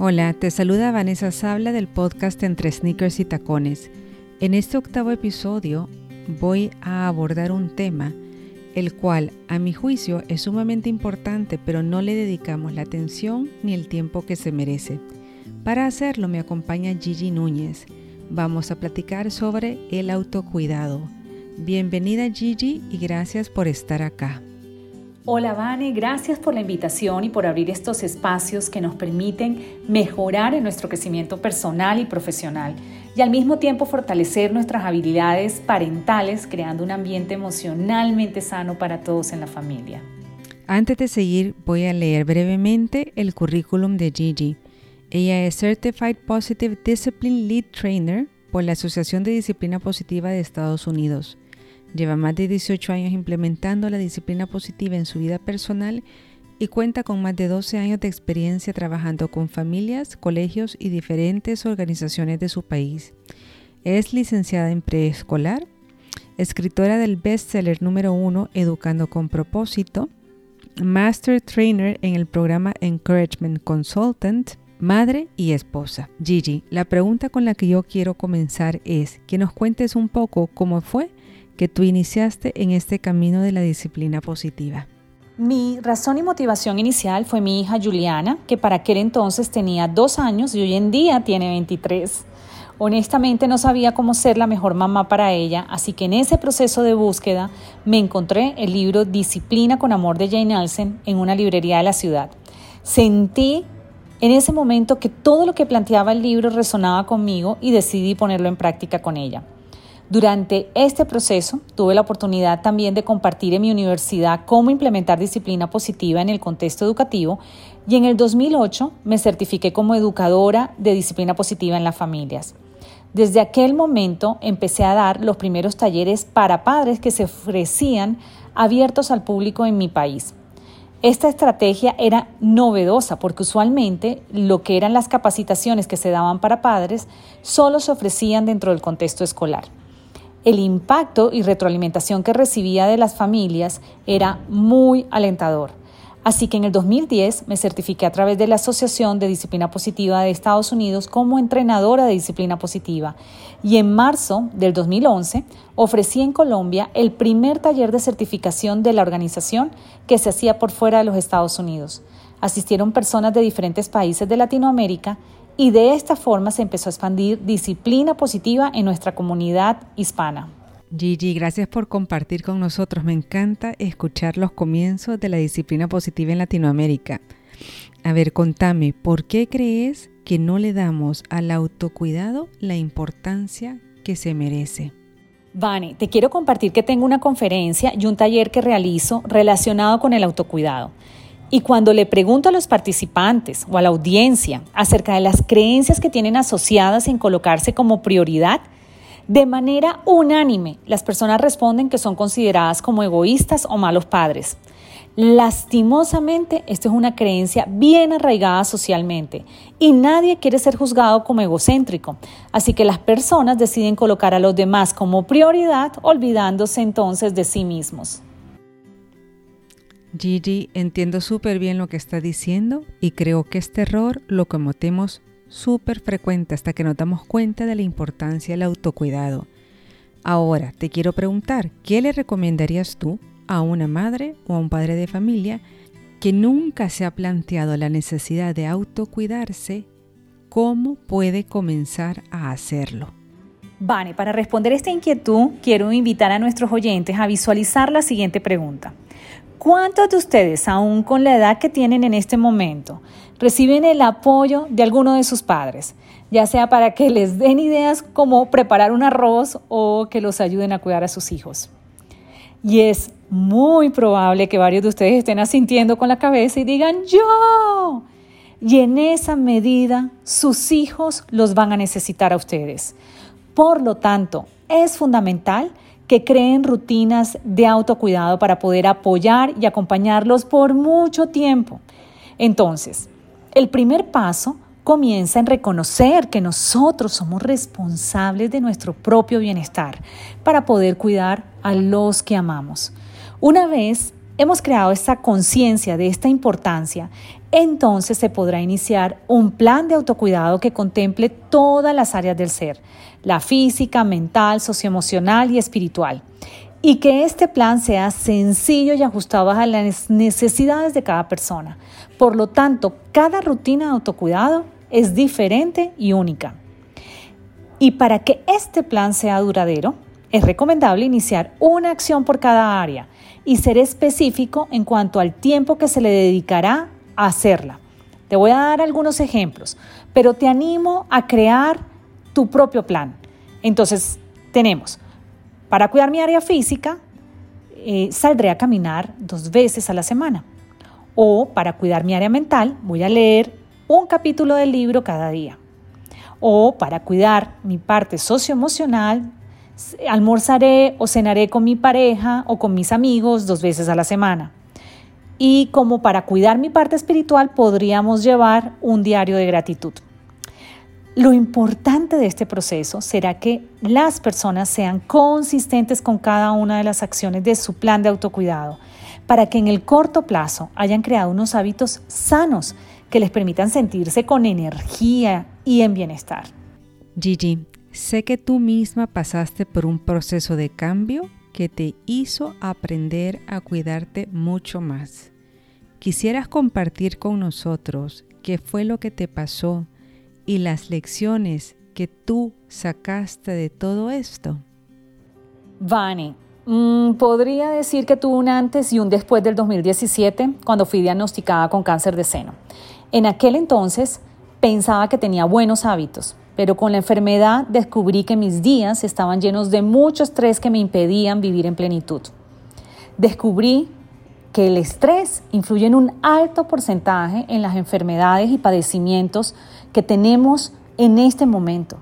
Hola, te saluda Vanessa Sabla del podcast Entre Sneakers y Tacones. En este octavo episodio voy a abordar un tema el cual a mi juicio es sumamente importante pero no le dedicamos la atención ni el tiempo que se merece. Para hacerlo me acompaña Gigi Núñez. Vamos a platicar sobre el autocuidado. Bienvenida Gigi y gracias por estar acá. Hola Vane, gracias por la invitación y por abrir estos espacios que nos permiten mejorar en nuestro crecimiento personal y profesional y al mismo tiempo fortalecer nuestras habilidades parentales creando un ambiente emocionalmente sano para todos en la familia. Antes de seguir voy a leer brevemente el currículum de Gigi. Ella es Certified Positive Discipline Lead Trainer por la Asociación de Disciplina Positiva de Estados Unidos. Lleva más de 18 años implementando la disciplina positiva en su vida personal y cuenta con más de 12 años de experiencia trabajando con familias, colegios y diferentes organizaciones de su país. Es licenciada en preescolar, escritora del bestseller número 1 Educando con propósito, Master Trainer en el programa Encouragement Consultant, madre y esposa. Gigi, la pregunta con la que yo quiero comenzar es que nos cuentes un poco cómo fue que tú iniciaste en este camino de la disciplina positiva? Mi razón y motivación inicial fue mi hija Juliana, que para aquel entonces tenía dos años y hoy en día tiene 23. Honestamente no sabía cómo ser la mejor mamá para ella, así que en ese proceso de búsqueda me encontré el libro Disciplina con Amor de Jane Alsen en una librería de la ciudad. Sentí en ese momento que todo lo que planteaba el libro resonaba conmigo y decidí ponerlo en práctica con ella. Durante este proceso tuve la oportunidad también de compartir en mi universidad cómo implementar disciplina positiva en el contexto educativo y en el 2008 me certifiqué como educadora de disciplina positiva en las familias. Desde aquel momento empecé a dar los primeros talleres para padres que se ofrecían abiertos al público en mi país. Esta estrategia era novedosa porque usualmente lo que eran las capacitaciones que se daban para padres solo se ofrecían dentro del contexto escolar el impacto y retroalimentación que recibía de las familias era muy alentador. Así que en el 2010 me certifiqué a través de la Asociación de Disciplina Positiva de Estados Unidos como entrenadora de disciplina positiva y en marzo del 2011 ofrecí en Colombia el primer taller de certificación de la organización que se hacía por fuera de los Estados Unidos. Asistieron personas de diferentes países de Latinoamérica y de esta forma se empezó a expandir disciplina positiva en nuestra comunidad hispana. Gigi, gracias por compartir con nosotros. Me encanta escuchar los comienzos de la disciplina positiva en Latinoamérica. A ver, contame, ¿por qué crees que no le damos al autocuidado la importancia que se merece? Vane, te quiero compartir que tengo una conferencia y un taller que realizo relacionado con el autocuidado. Y cuando le pregunto a los participantes o a la audiencia acerca de las creencias que tienen asociadas en colocarse como prioridad, de manera unánime las personas responden que son consideradas como egoístas o malos padres. Lastimosamente, esto es una creencia bien arraigada socialmente y nadie quiere ser juzgado como egocéntrico, así que las personas deciden colocar a los demás como prioridad olvidándose entonces de sí mismos. Gigi, entiendo súper bien lo que está diciendo y creo que este error lo cometemos súper frecuente hasta que nos damos cuenta de la importancia del autocuidado. Ahora, te quiero preguntar, ¿qué le recomendarías tú a una madre o a un padre de familia que nunca se ha planteado la necesidad de autocuidarse? ¿Cómo puede comenzar a hacerlo? Vale, para responder esta inquietud, quiero invitar a nuestros oyentes a visualizar la siguiente pregunta. ¿Cuántos de ustedes, aún con la edad que tienen en este momento, reciben el apoyo de alguno de sus padres, ya sea para que les den ideas como preparar un arroz o que los ayuden a cuidar a sus hijos? Y es muy probable que varios de ustedes estén asintiendo con la cabeza y digan, yo. Y en esa medida, sus hijos los van a necesitar a ustedes. Por lo tanto, es fundamental que creen rutinas de autocuidado para poder apoyar y acompañarlos por mucho tiempo. Entonces, el primer paso comienza en reconocer que nosotros somos responsables de nuestro propio bienestar para poder cuidar a los que amamos. Una vez hemos creado esta conciencia de esta importancia, entonces se podrá iniciar un plan de autocuidado que contemple todas las áreas del ser, la física, mental, socioemocional y espiritual. Y que este plan sea sencillo y ajustado a las necesidades de cada persona. Por lo tanto, cada rutina de autocuidado es diferente y única. Y para que este plan sea duradero, es recomendable iniciar una acción por cada área y ser específico en cuanto al tiempo que se le dedicará a hacerla. Te voy a dar algunos ejemplos, pero te animo a crear tu propio plan. Entonces, tenemos, para cuidar mi área física, eh, saldré a caminar dos veces a la semana. O para cuidar mi área mental, voy a leer un capítulo del libro cada día. O para cuidar mi parte socioemocional, almorzaré o cenaré con mi pareja o con mis amigos dos veces a la semana. Y como para cuidar mi parte espiritual podríamos llevar un diario de gratitud. Lo importante de este proceso será que las personas sean consistentes con cada una de las acciones de su plan de autocuidado, para que en el corto plazo hayan creado unos hábitos sanos que les permitan sentirse con energía y en bienestar. Gigi, Sé que tú misma pasaste por un proceso de cambio que te hizo aprender a cuidarte mucho más. ¿Quisieras compartir con nosotros qué fue lo que te pasó y las lecciones que tú sacaste de todo esto? Vani, mm, podría decir que tuve un antes y un después del 2017 cuando fui diagnosticada con cáncer de seno. En aquel entonces pensaba que tenía buenos hábitos, pero con la enfermedad descubrí que mis días estaban llenos de mucho estrés que me impedían vivir en plenitud. Descubrí que el estrés influye en un alto porcentaje en las enfermedades y padecimientos que tenemos en este momento.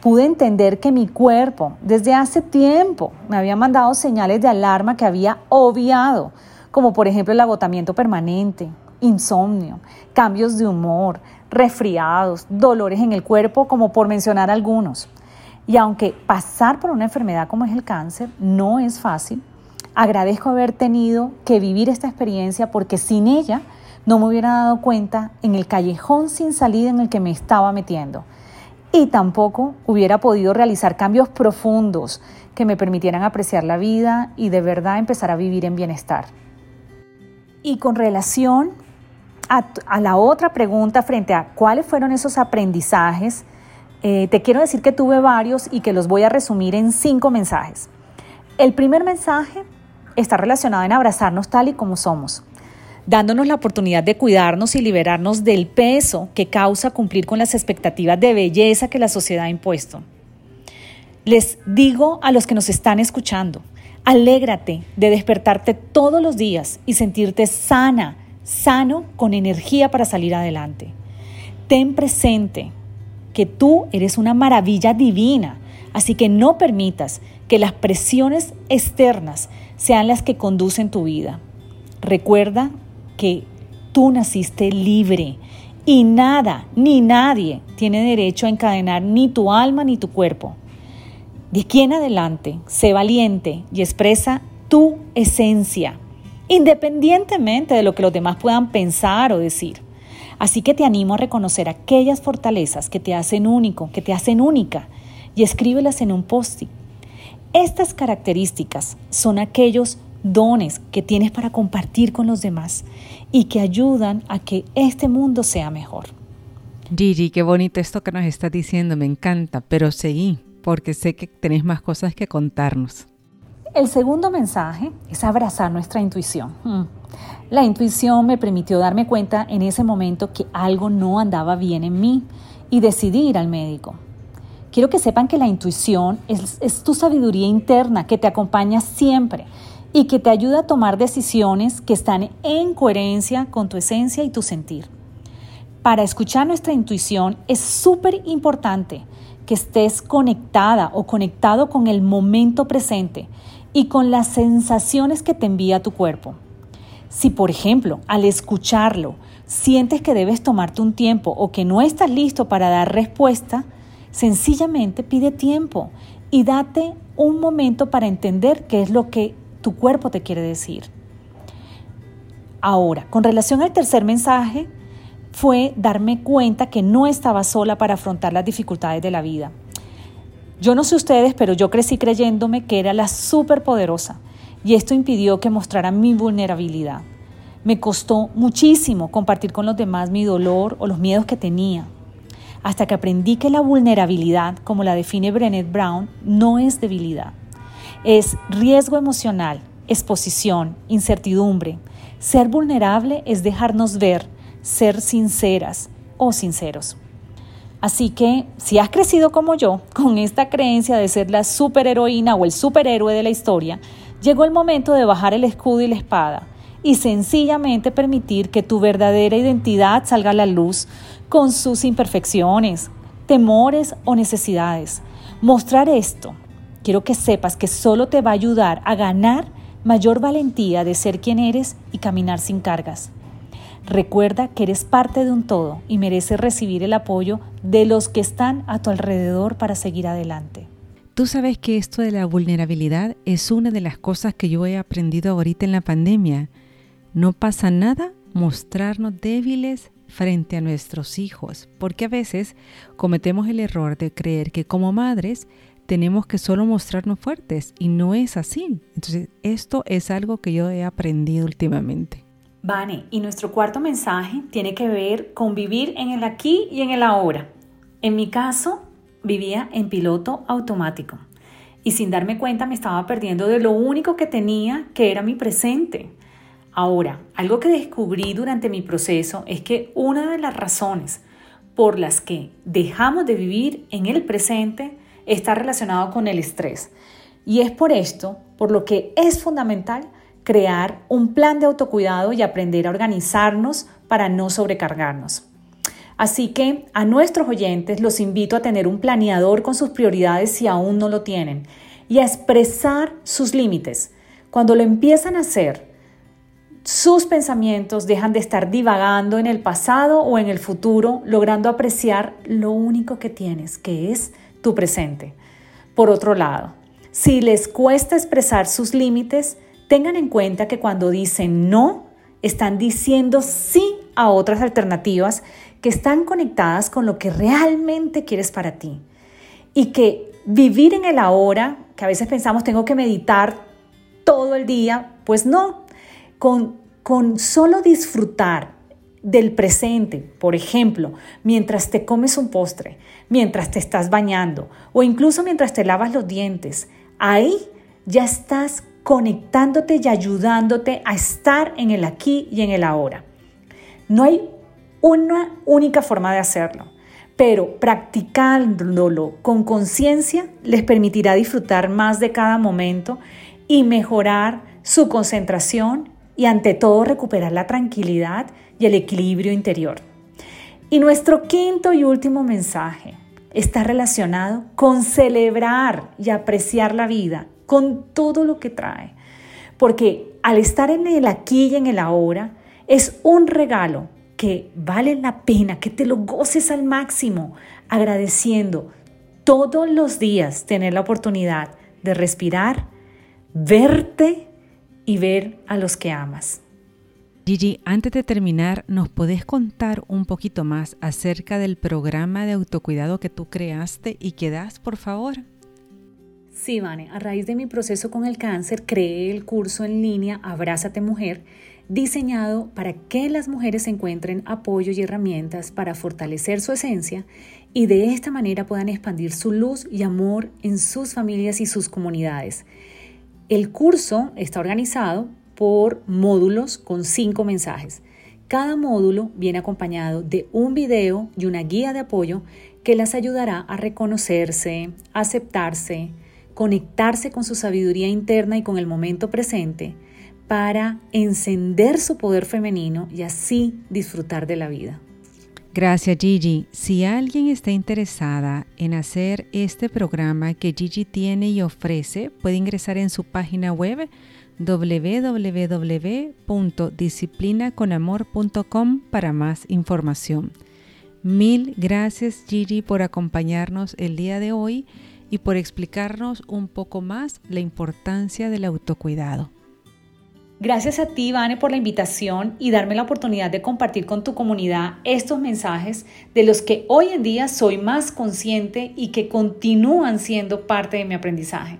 Pude entender que mi cuerpo desde hace tiempo me había mandado señales de alarma que había obviado, como por ejemplo el agotamiento permanente, insomnio, cambios de humor, resfriados, dolores en el cuerpo, como por mencionar algunos. Y aunque pasar por una enfermedad como es el cáncer no es fácil, agradezco haber tenido que vivir esta experiencia porque sin ella no me hubiera dado cuenta en el callejón sin salida en el que me estaba metiendo. Y tampoco hubiera podido realizar cambios profundos que me permitieran apreciar la vida y de verdad empezar a vivir en bienestar. Y con relación a, la otra pregunta frente a cuáles fueron esos aprendizajes, eh, te quiero decir que tuve varios y que los voy a resumir en cinco mensajes. El primer mensaje está relacionado en abrazarnos tal y como somos, dándonos la oportunidad de cuidarnos y liberarnos del peso que causa cumplir con las expectativas de belleza que la sociedad ha impuesto. Les digo a los que nos están escuchando, alégrate de despertarte todos los días y sentirte sana, sano, con energía para salir adelante. Ten presente que tú eres una maravilla divina, así que no permitas que las presiones externas sean las que conducen tu vida. Recuerda que tú naciste libre y nada ni nadie tiene derecho a encadenar ni tu alma ni tu cuerpo. De aquí en adelante, sé valiente y expresa tu esencia independientemente de lo que los demás puedan pensar o decir. Así que te animo a reconocer aquellas fortalezas que te hacen único, que te hacen única, y escríbelas en un post-it. Estas características son aquellos dones que tienes para compartir con los demás y que ayudan a que este mundo sea mejor. Gigi, qué bonito esto que nos estás diciendo, me encanta, pero seguí, porque sé que tenés más cosas que contarnos. El segundo mensaje es abrazar nuestra intuición. Hmm. La intuición me permitió darme cuenta en ese momento que algo no andaba bien en mí y decidí ir al médico. Quiero que sepan que la intuición es, es, tu sabiduría interna que te acompaña siempre y que te ayuda a tomar decisiones que están en coherencia con tu esencia y tu sentir. Para escuchar nuestra intuición es súper importante que estés conectada o conectado con el momento presente y con las sensaciones que te envía tu cuerpo. Si, por ejemplo, al escucharlo, sientes que debes tomarte un tiempo o que no estás listo para dar respuesta, sencillamente pide tiempo y date un momento para entender qué es lo que tu cuerpo te quiere decir. Ahora, con relación al tercer mensaje, fue darme cuenta que no estaba sola para afrontar las dificultades de la vida. Yo no sé ustedes, pero yo crecí creyéndome que era la superpoderosa y esto impidió que mostrara mi vulnerabilidad. Me costó muchísimo compartir con los demás mi dolor o los miedos que tenía, hasta que aprendí que la vulnerabilidad, como la define Brené Brown, no es debilidad. Es riesgo emocional, exposición, incertidumbre. Ser vulnerable es dejarnos ver, ser sinceras o sinceros. Así que si has crecido como yo, con esta creencia de ser la superheroína o el superhéroe de la historia, llegó el momento de bajar el escudo y la espada y sencillamente permitir que tu verdadera identidad salga a la luz con sus imperfecciones, temores o necesidades. Mostrar esto, quiero que sepas que solo te va a ayudar a ganar mayor valentía de ser quien eres y caminar sin cargas. Recuerda que eres parte de un todo y mereces recibir el apoyo de los que están a tu alrededor para seguir adelante. Tú sabes que esto de la vulnerabilidad es una de las cosas que yo he aprendido ahorita en la pandemia. No pasa nada mostrarnos débiles frente a nuestros hijos, porque a veces cometemos el error de creer que como madres tenemos que solo mostrarnos fuertes y no es así. Entonces, esto es algo que yo he aprendido últimamente. Vane, y nuestro cuarto mensaje tiene que ver con vivir en el aquí y en el ahora. En mi caso, vivía en piloto automático y sin darme cuenta me estaba perdiendo de lo único que tenía, que era mi presente. Ahora, algo que descubrí durante mi proceso es que una de las razones por las que dejamos de vivir en el presente está relacionado con el estrés. Y es por esto, por lo que es fundamental crear un plan de autocuidado y aprender a organizarnos para no sobrecargarnos. Así que a nuestros oyentes los invito a tener un planeador con sus prioridades si aún no lo tienen y a expresar sus límites. Cuando lo empiezan a hacer, sus pensamientos dejan de estar divagando en el pasado o en el futuro, logrando apreciar lo único que tienes, que es tu presente. Por otro lado, si les cuesta expresar sus límites, Tengan en cuenta que cuando dicen no, están diciendo sí a otras alternativas que están conectadas con lo que realmente quieres para ti. Y que vivir en el ahora, que a veces pensamos tengo que meditar todo el día, pues no, con, con solo disfrutar del presente, por ejemplo, mientras te comes un postre, mientras te estás bañando o incluso mientras te lavas los dientes, ahí ya estás conectándote y ayudándote a estar en el aquí y en el ahora. No hay una única forma de hacerlo, pero practicándolo con conciencia les permitirá disfrutar más de cada momento y mejorar su concentración y ante todo recuperar la tranquilidad y el equilibrio interior. Y nuestro quinto y último mensaje está relacionado con celebrar y apreciar la vida con todo lo que trae. Porque al estar en el aquí y en el ahora, es un regalo que vale la pena que te lo goces al máximo, agradeciendo todos los días tener la oportunidad de respirar, verte y ver a los que amas. Gigi, antes de terminar, ¿nos podés contar un poquito más acerca del programa de autocuidado que tú creaste y que das, por favor? Sí, Vane, a raíz de mi proceso con el cáncer creé el curso en línea Abrázate Mujer, diseñado para que las mujeres encuentren apoyo y herramientas para fortalecer su esencia y de esta manera puedan expandir su luz y amor en sus familias y sus comunidades. El curso está organizado por módulos con cinco mensajes. Cada módulo viene acompañado de un video y una guía de apoyo que las ayudará a reconocerse, aceptarse, conectarse con su sabiduría interna y con el momento presente para encender su poder femenino y así disfrutar de la vida. Gracias Gigi. Si alguien está interesada en hacer este programa que Gigi tiene y ofrece, puede ingresar en su página web www.disciplinaconamor.com para más información. Mil gracias Gigi por acompañarnos el día de hoy y por explicarnos un poco más la importancia del autocuidado. Gracias a ti, Vane, por la invitación y darme la oportunidad de compartir con tu comunidad estos mensajes de los que hoy en día soy más consciente y que continúan siendo parte de mi aprendizaje.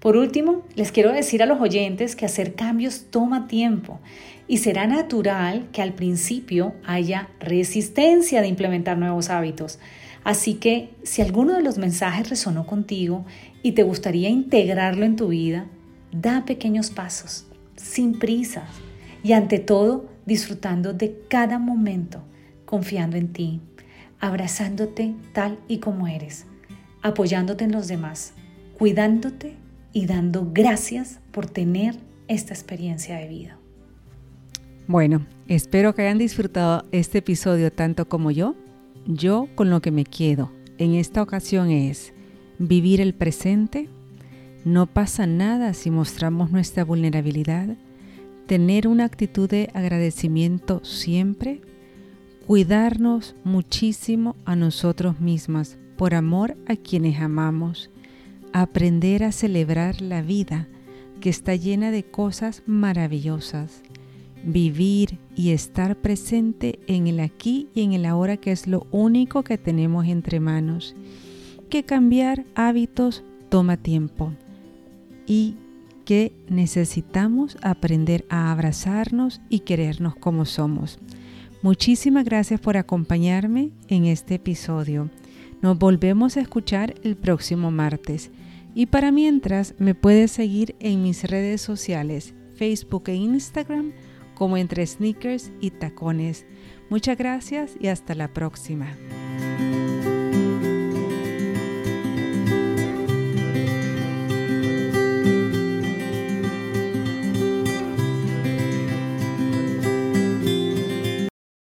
Por último, les quiero decir a los oyentes que hacer cambios toma tiempo y será natural que al principio haya resistencia de implementar nuevos hábitos. Así que si alguno de los mensajes resonó contigo y te gustaría integrarlo en tu vida, da pequeños pasos sin prisas y ante todo disfrutando de cada momento, confiando en ti, abrazándote tal y como eres, apoyándote en los demás, cuidándote y dando gracias por tener esta experiencia de vida. Bueno, espero que hayan disfrutado este episodio tanto como yo. Yo con lo que me quedo en esta ocasión es vivir el presente, no pasa nada si mostramos nuestra vulnerabilidad, tener una actitud de agradecimiento siempre, cuidarnos muchísimo a nosotros mismas por amor a quienes amamos, aprender a celebrar la vida que está llena de cosas maravillosas, vivir y estar presente en el aquí y en el ahora que es lo único que tenemos entre manos, que cambiar hábitos toma tiempo y que necesitamos aprender a abrazarnos y querernos como somos. Muchísimas gracias por acompañarme en este episodio. Nos volvemos a escuchar el próximo martes. Y para mientras me puedes seguir en mis redes sociales, Facebook e Instagram, como entre sneakers y tacones. Muchas gracias y hasta la próxima.